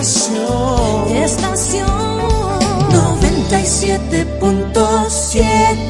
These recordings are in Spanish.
estación. Estación 97.7.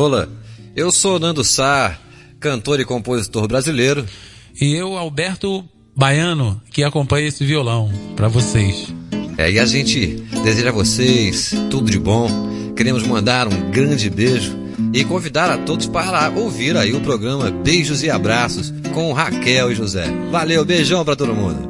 Olá, eu sou Nando Sá, cantor e compositor brasileiro. E eu, Alberto Baiano, que acompanha esse violão para vocês. É, e a gente deseja a vocês tudo de bom. Queremos mandar um grande beijo e convidar a todos para ouvir aí o programa Beijos e Abraços com Raquel e José. Valeu, beijão para todo mundo.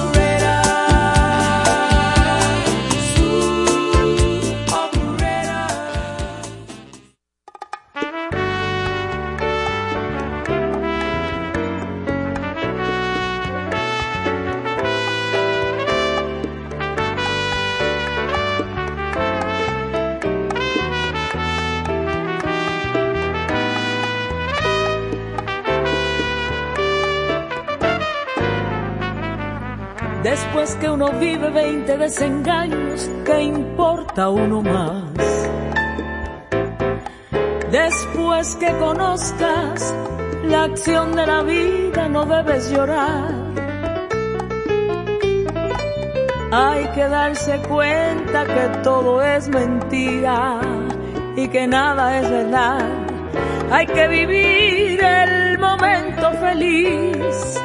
20 desengaños, ¿qué importa uno más? Después que conozcas la acción de la vida, no debes llorar. Hay que darse cuenta que todo es mentira y que nada es verdad. Hay que vivir el momento feliz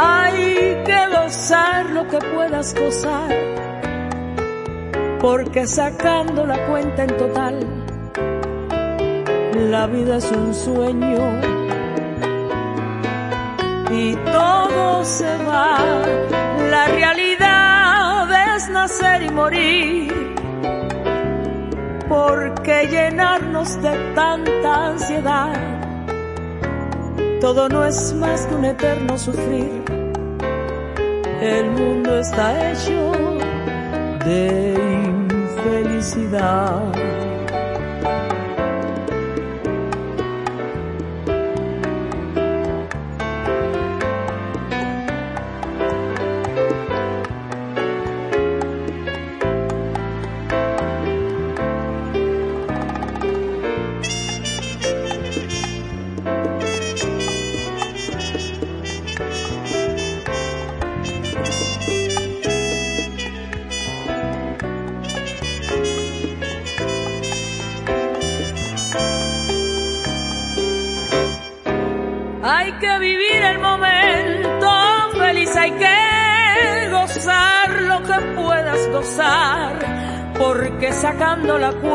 hay que gozar lo que puedas gozar, porque sacando la cuenta en total, la vida es un sueño y todo se va. La realidad es nacer y morir, porque llenarnos de tanta ansiedad todo no es más que un eterno sufrir. El mundo está hecho de infelicidad.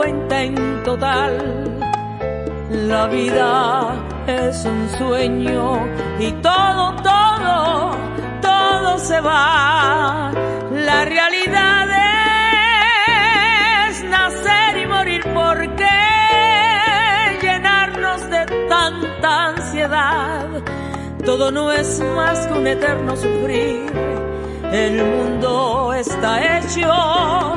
Cuenta en la vida es un sueño y todo, todo, todo se va. La realidad es nacer y morir porque llenarnos de tanta ansiedad. Todo no es más que un eterno sufrir el mundo está hecho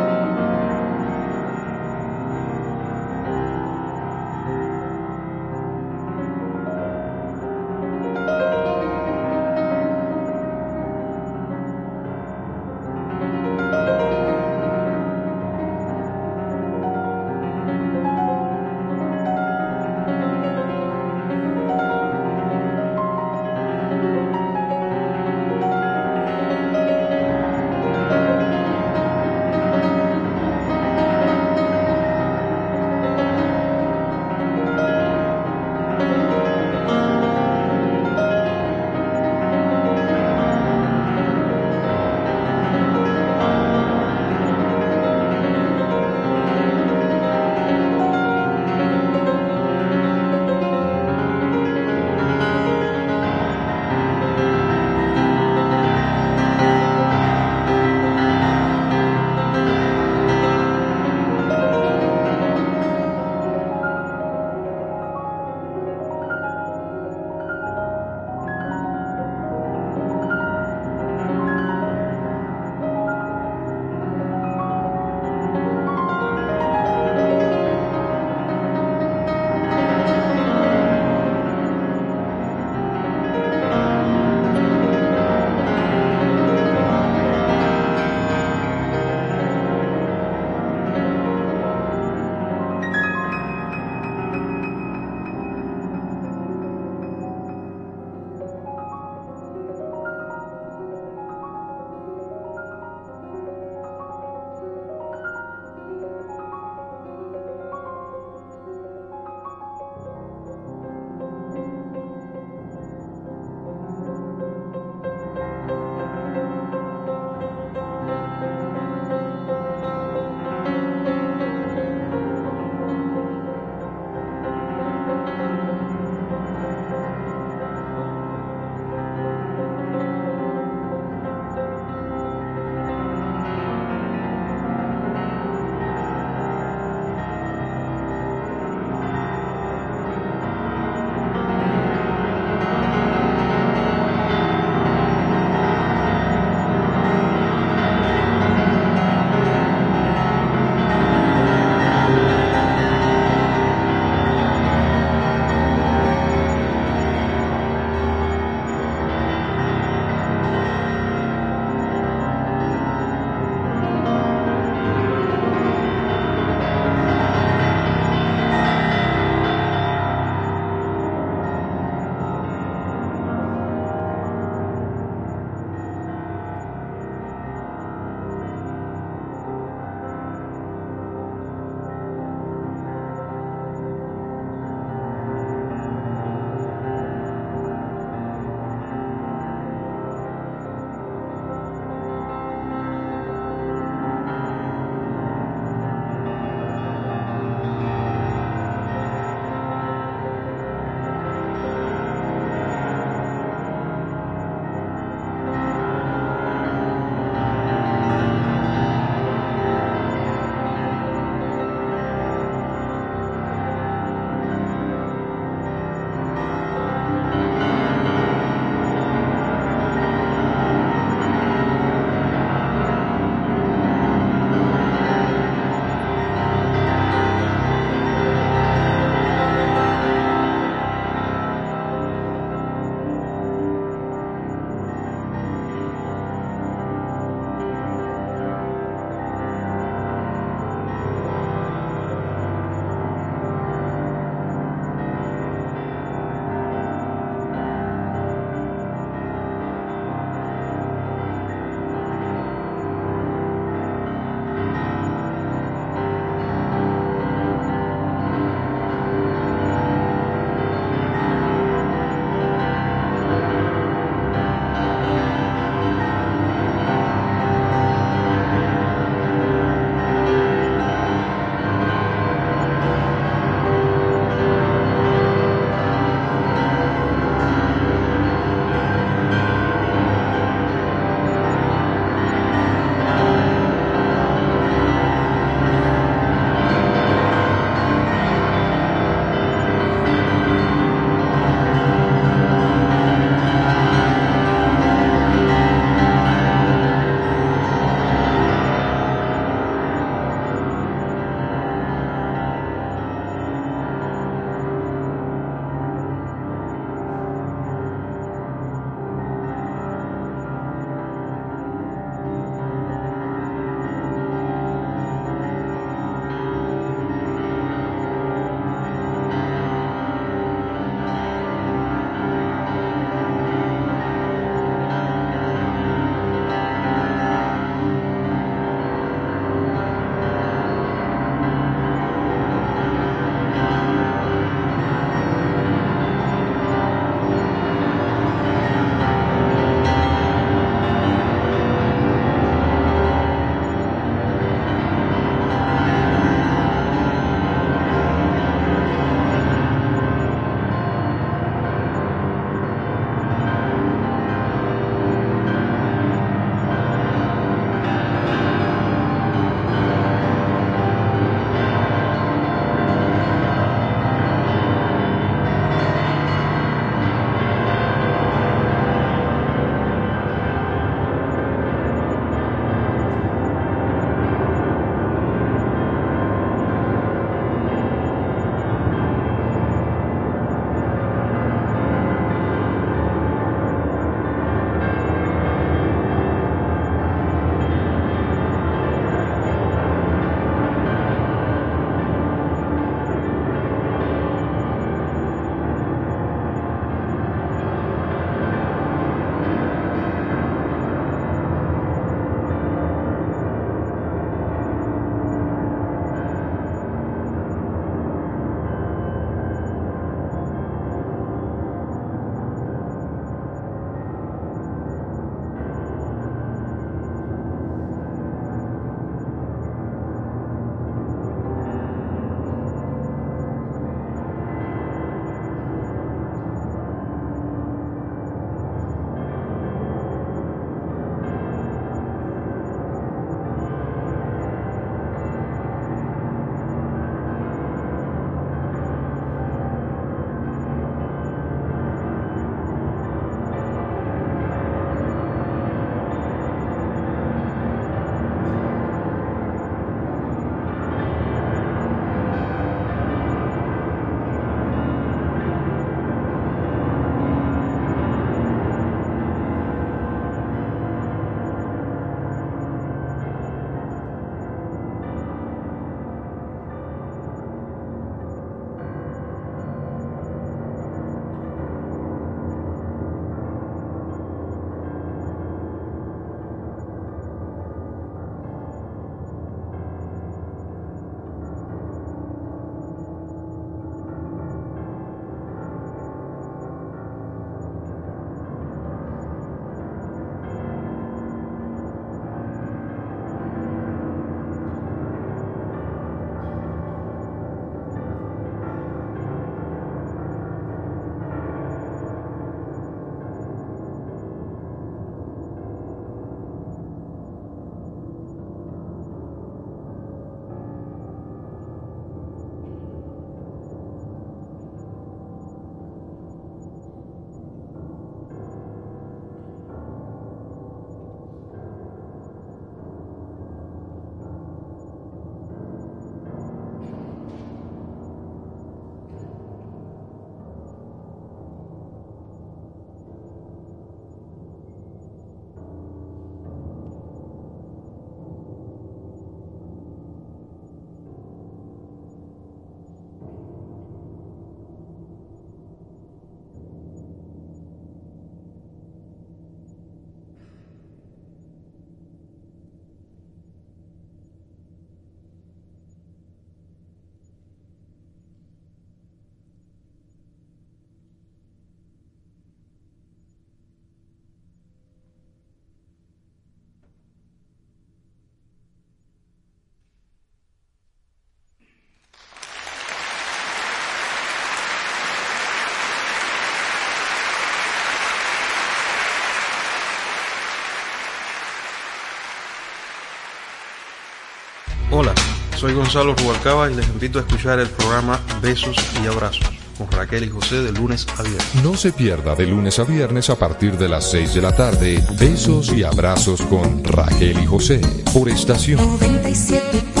Hola, soy Gonzalo Rubalcaba y les invito a escuchar el programa Besos y Abrazos con Raquel y José de lunes a viernes. No se pierda de lunes a viernes a partir de las 6 de la tarde Besos y Abrazos con Raquel y José por estación 97.7.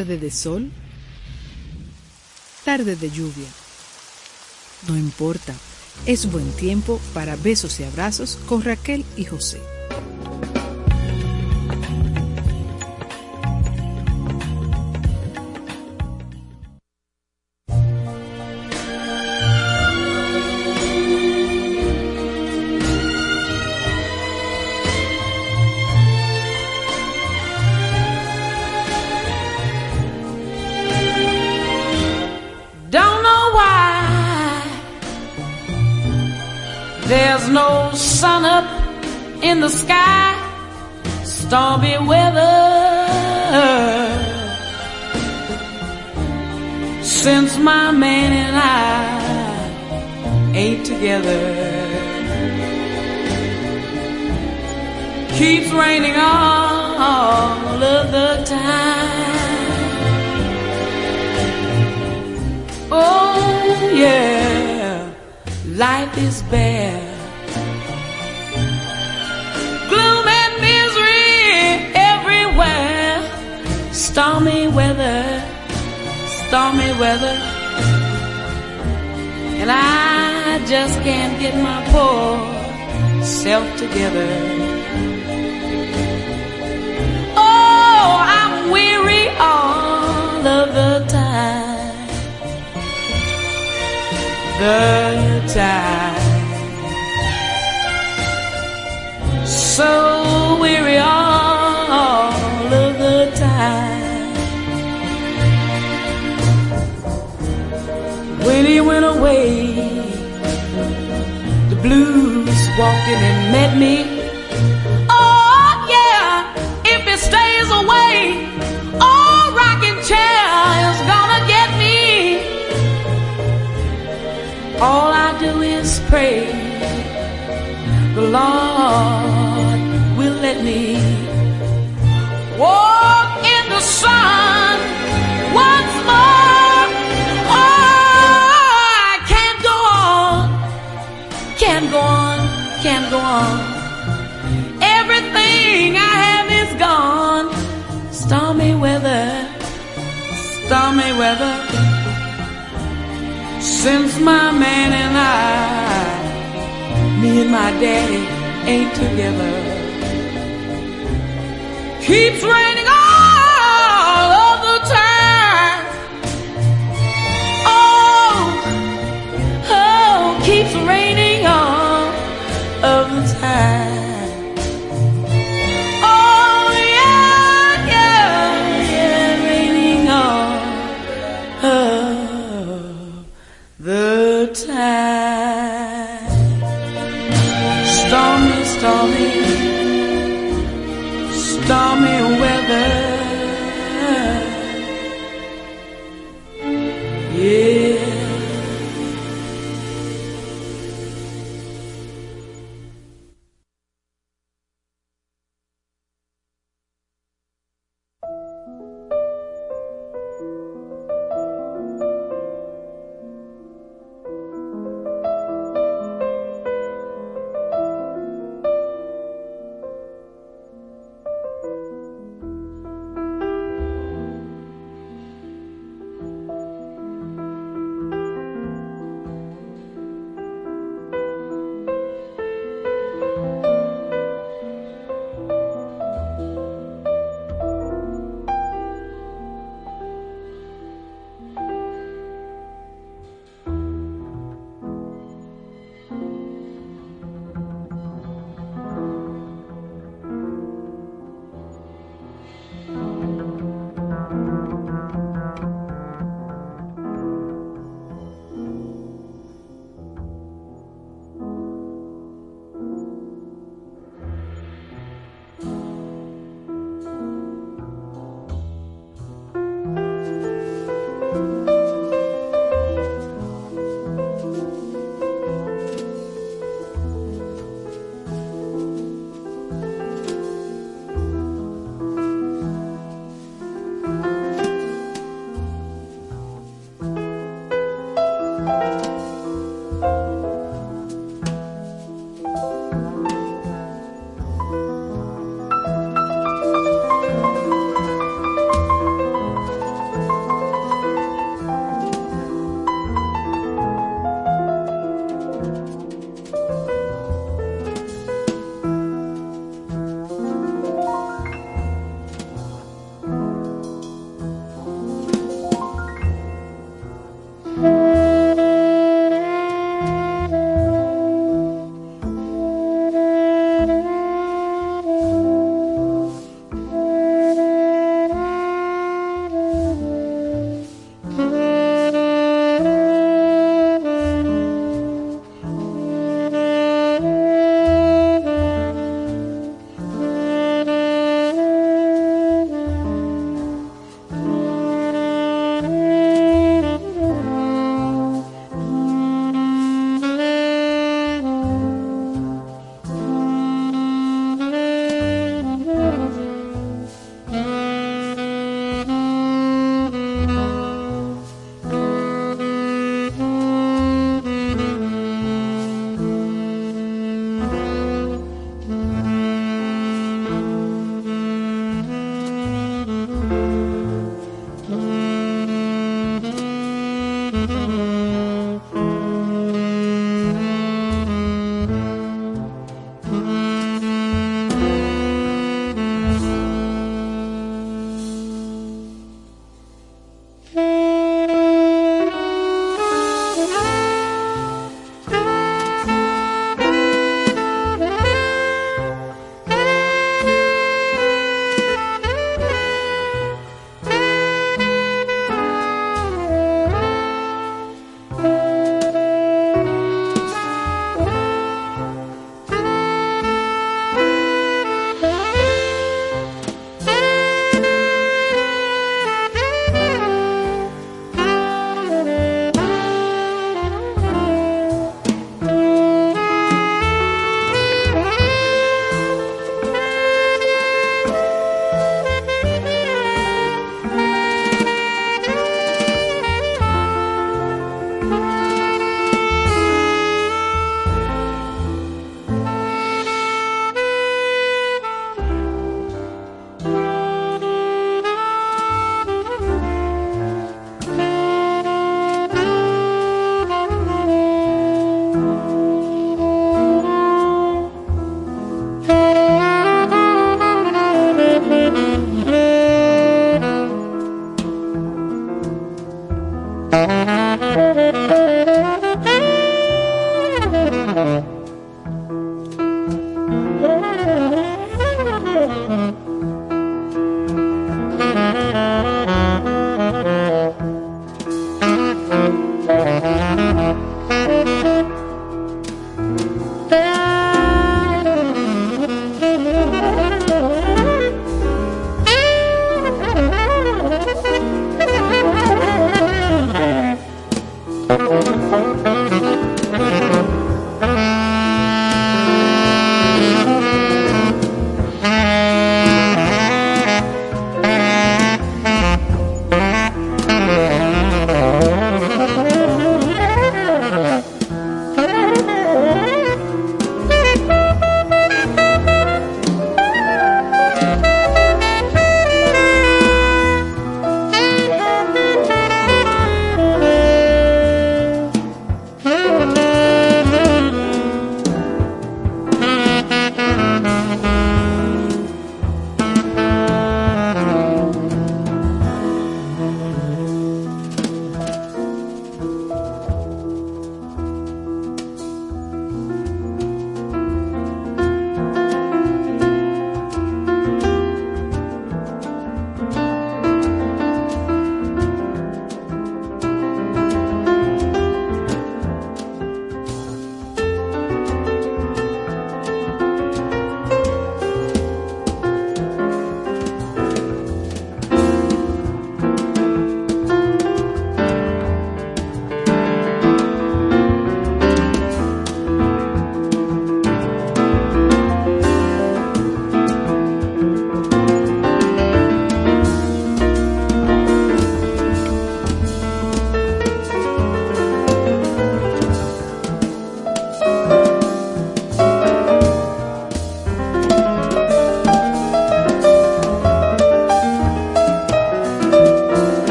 Tarde de sol, tarde de lluvia. No importa, es buen tiempo para besos y abrazos con Raquel y José.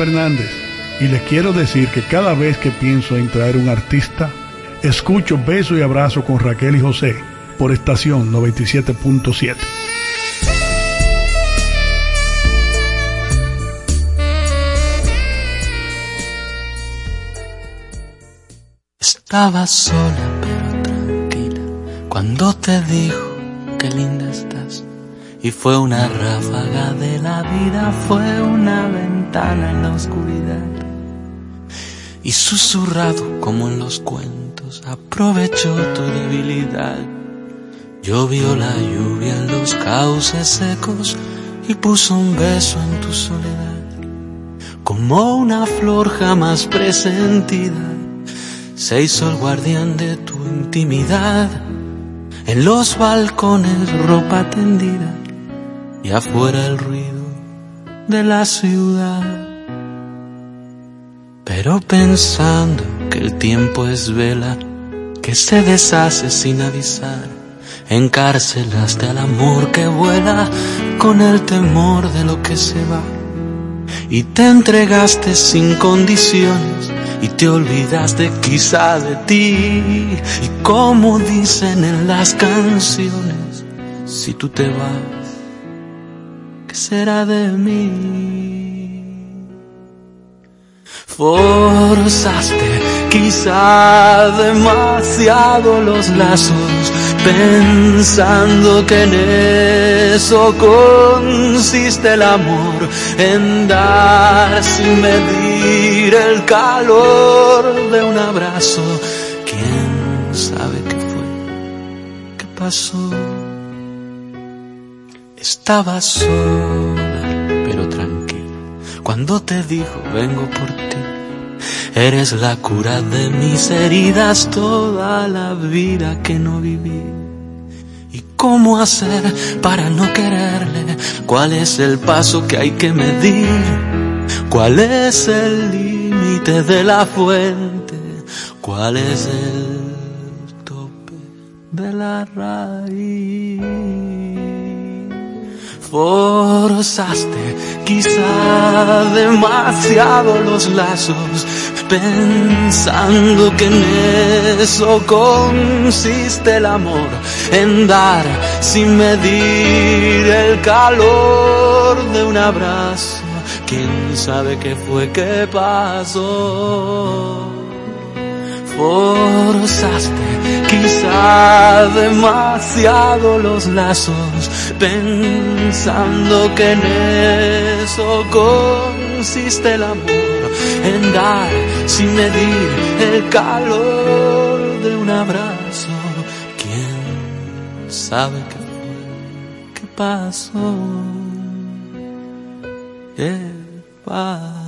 Fernández y les quiero decir que cada vez que pienso en traer un artista, escucho Beso y Abrazo con Raquel y José por estación 97.7. Estaba sola pero tranquila cuando te dijo que linda estás. Y fue una ráfaga de la vida, fue una ventana en la oscuridad. Y susurrado como en los cuentos, aprovechó tu debilidad. Llovió la lluvia en los cauces secos y puso un beso en tu soledad. Como una flor jamás presentida, se hizo el guardián de tu intimidad. En los balcones ropa tendida y afuera el ruido de la ciudad. Pero pensando que el tiempo es vela que se deshace sin avisar, encarcelaste al amor que vuela con el temor de lo que se va. Y te entregaste sin condiciones y te olvidaste quizá de ti. Y como dicen en las canciones, si tú te vas, ¿qué será de mí? Forzaste quizá demasiado los lazos, pensando que en eso consiste el amor, en dar sin medir el calor de un abrazo. ¿Quién sabe qué fue? ¿Qué pasó? Estaba sola, pero tranquila, cuando te dijo vengo por ti. Eres la cura de mis heridas, toda la vida que no viví. ¿Y cómo hacer para no quererle? ¿Cuál es el paso que hay que medir? ¿Cuál es el límite de la fuente? ¿Cuál es el tope de la raíz? Forzaste quizá demasiado los lazos, pensando que en eso consiste el amor, en dar sin medir el calor de un abrazo. ¿Quién sabe qué fue que pasó? Forzaste quizá demasiado los lazos, pensando que en eso consiste el amor, en dar sin medir el calor de un abrazo. ¿Quién sabe qué qué pasó? ¿Qué pasó?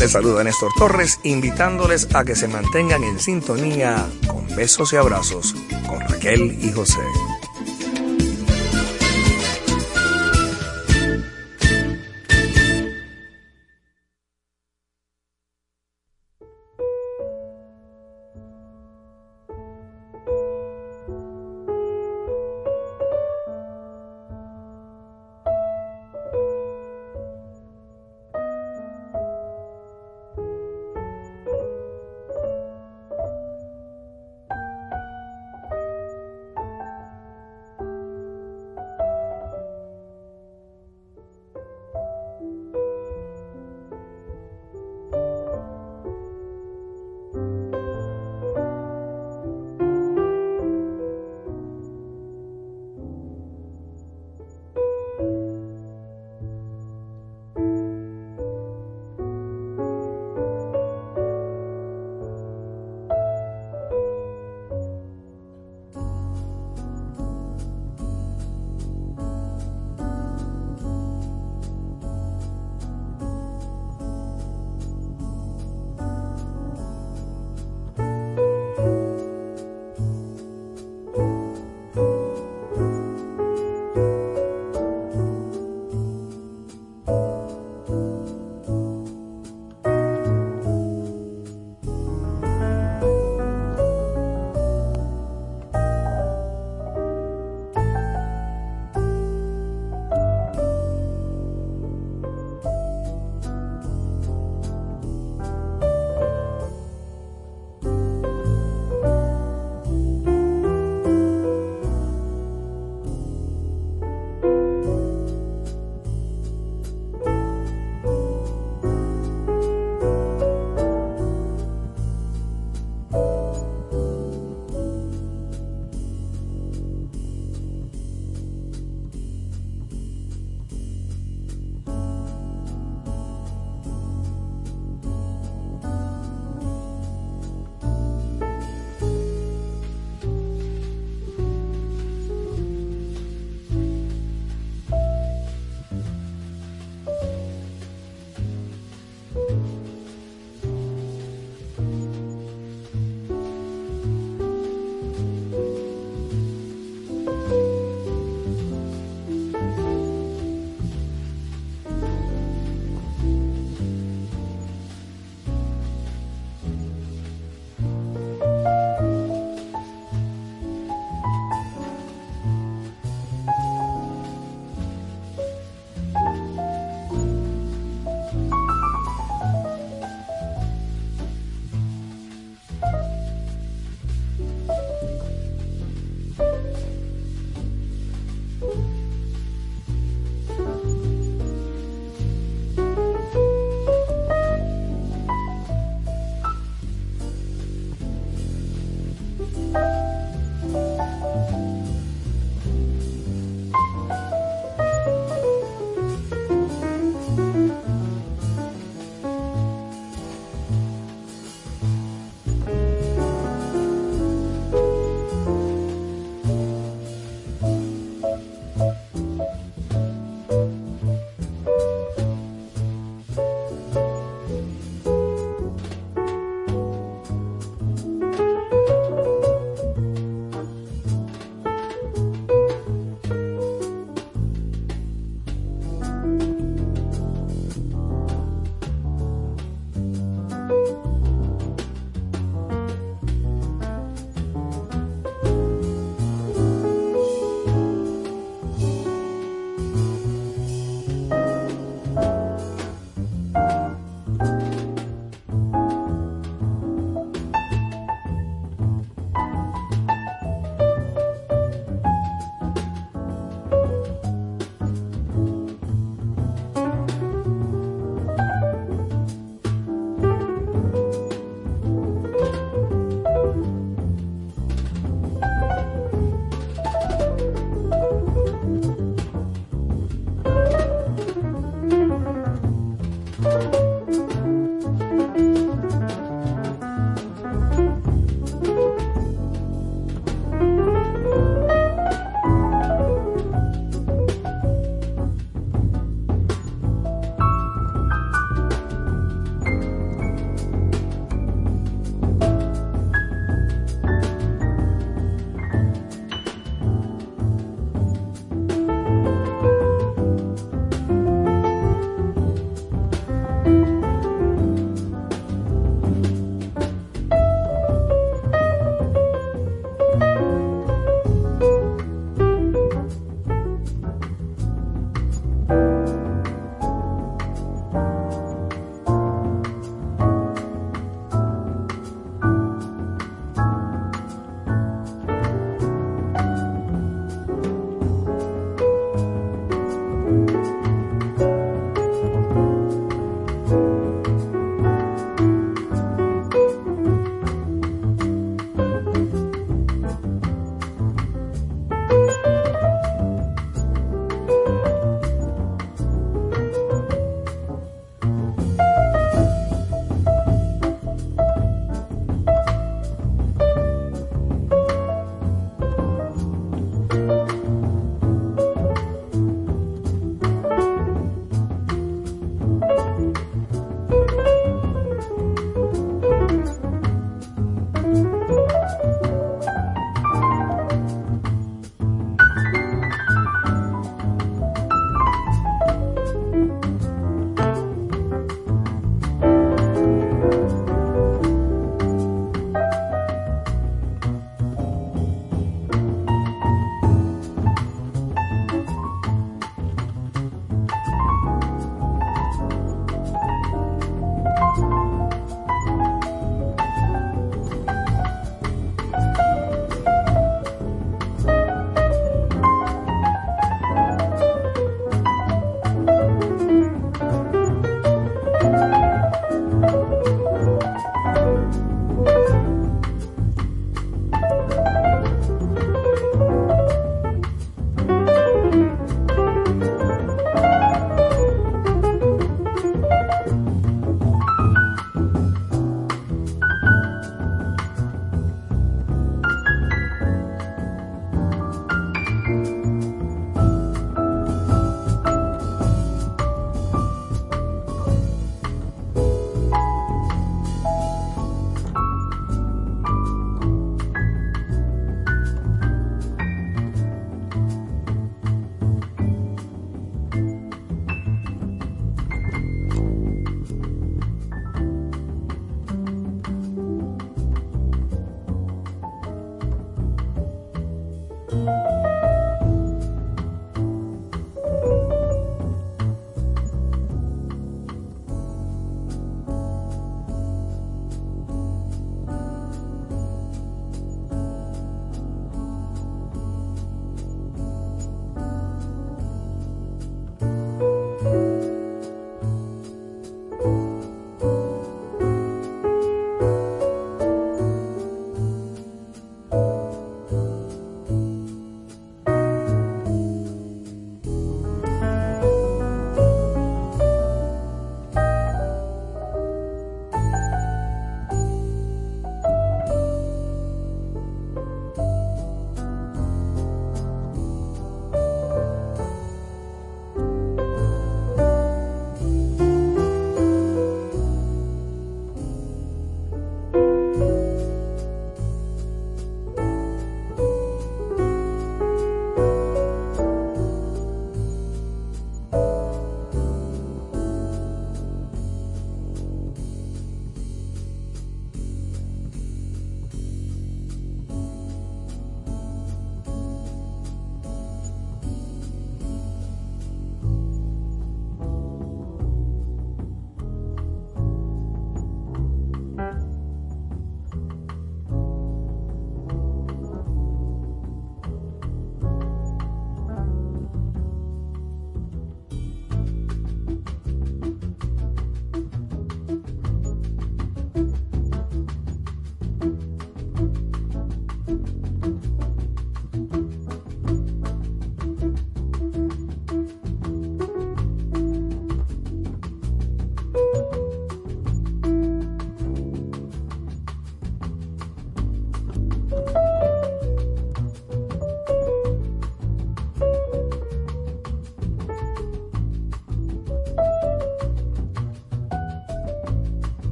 Les saluda Néstor Torres, invitándoles a que se mantengan en sintonía con besos y abrazos con Raquel y José.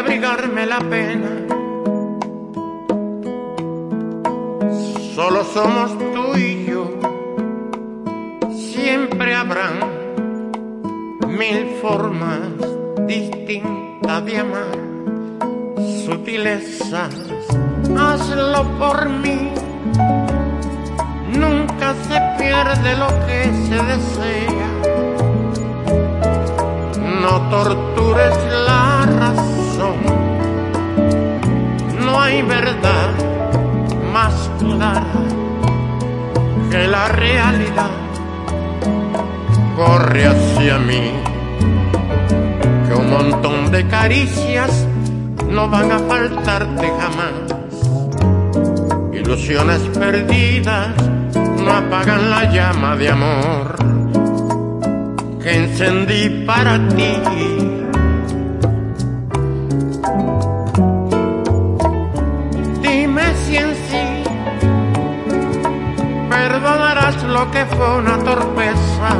Abrigarme la pena. Apagan la llama de amor que encendí para ti. Dime si en sí perdonarás lo que fue una torpeza.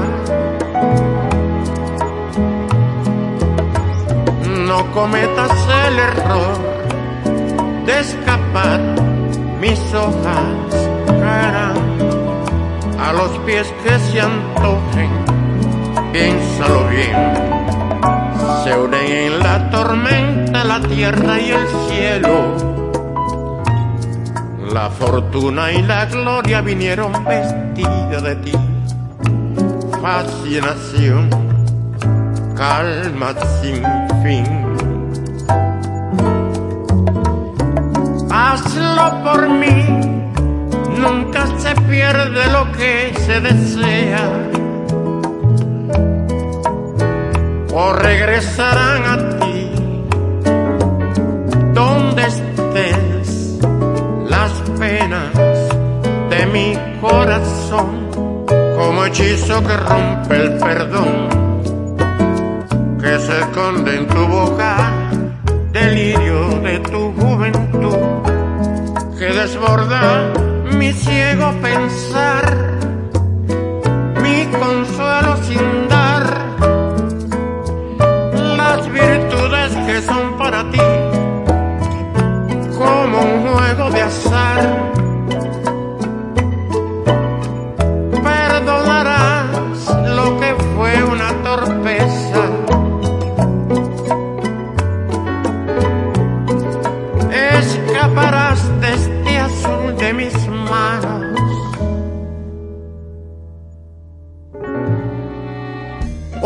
No cometas el error de escapar, mis hojas a los pies que se antojen piénsalo bien. Se unen en la tormenta la tierra y el cielo. La fortuna y la gloria vinieron vestidas de ti. Fascinación, calma sin fin. Se desea. O regresarán a ti donde estés las penas de mi corazón como hechizo que rompe el perdón que se esconde en tu boca delirio de tu juventud que desborda mi ciego pensar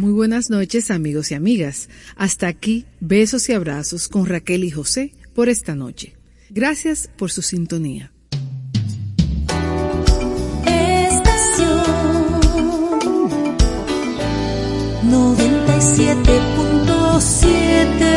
Muy buenas noches amigos y amigas. Hasta aquí besos y abrazos con Raquel y José por esta noche. Gracias por su sintonía. Estación 97.7